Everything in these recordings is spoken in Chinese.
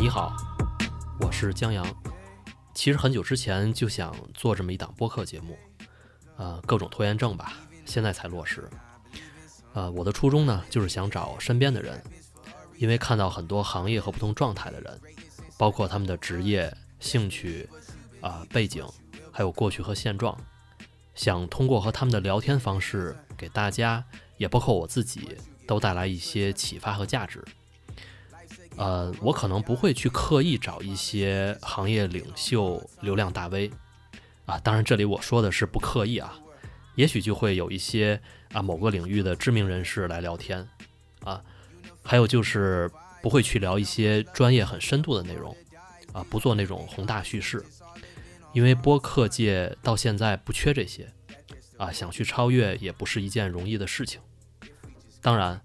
你好，我是江阳。其实很久之前就想做这么一档播客节目，呃，各种拖延症吧，现在才落实。呃，我的初衷呢，就是想找身边的人，因为看到很多行业和不同状态的人，包括他们的职业、兴趣、啊背景，还有过去和现状，想通过和他们的聊天方式，给大家，也包括我自己，都带来一些启发和价值。呃，我可能不会去刻意找一些行业领袖、流量大 V，啊，当然这里我说的是不刻意啊，也许就会有一些啊某个领域的知名人士来聊天，啊，还有就是不会去聊一些专业很深度的内容，啊，不做那种宏大叙事，因为播客界到现在不缺这些，啊，想去超越也不是一件容易的事情，当然。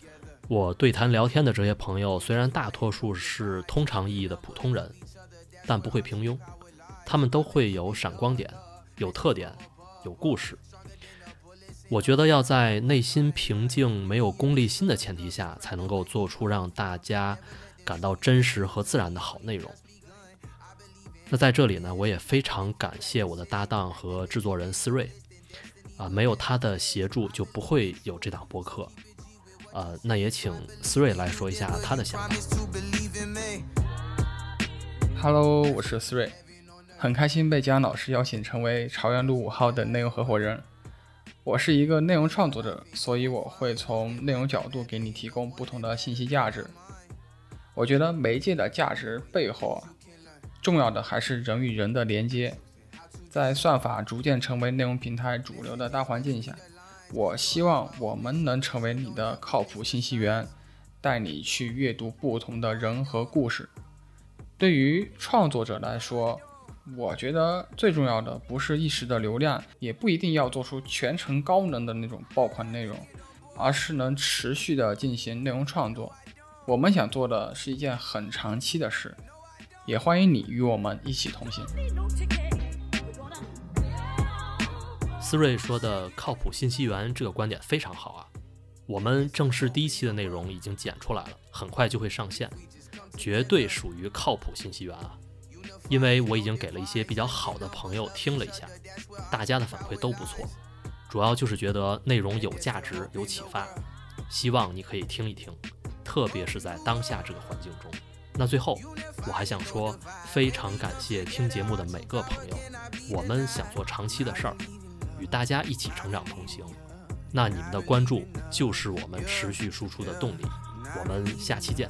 我对谈聊天的这些朋友，虽然大多数是通常意义的普通人，但不会平庸，他们都会有闪光点、有特点、有故事。我觉得要在内心平静、没有功利心的前提下，才能够做出让大家感到真实和自然的好内容。那在这里呢，我也非常感谢我的搭档和制作人思睿，啊，没有他的协助，就不会有这档播客。呃，那也请思睿来说一下他的想法。Hello，我是思睿，很开心被姜老师邀请成为朝阳路五号的内容合伙人。我是一个内容创作者，所以我会从内容角度给你提供不同的信息价值。我觉得媒介的价值背后啊，重要的还是人与人的连接。在算法逐渐成为内容平台主流的大环境下。我希望我们能成为你的靠谱信息源，带你去阅读不同的人和故事。对于创作者来说，我觉得最重要的不是一时的流量，也不一定要做出全程高能的那种爆款内容，而是能持续的进行内容创作。我们想做的是一件很长期的事，也欢迎你与我们一起同行。思睿说的“靠谱信息源”这个观点非常好啊！我们正式第一期的内容已经剪出来了，很快就会上线，绝对属于靠谱信息源啊！因为我已经给了一些比较好的朋友听了一下，大家的反馈都不错，主要就是觉得内容有价值、有启发，希望你可以听一听，特别是在当下这个环境中。那最后，我还想说，非常感谢听节目的每个朋友，我们想做长期的事儿。与大家一起成长同行，那你们的关注就是我们持续输出的动力。我们下期见。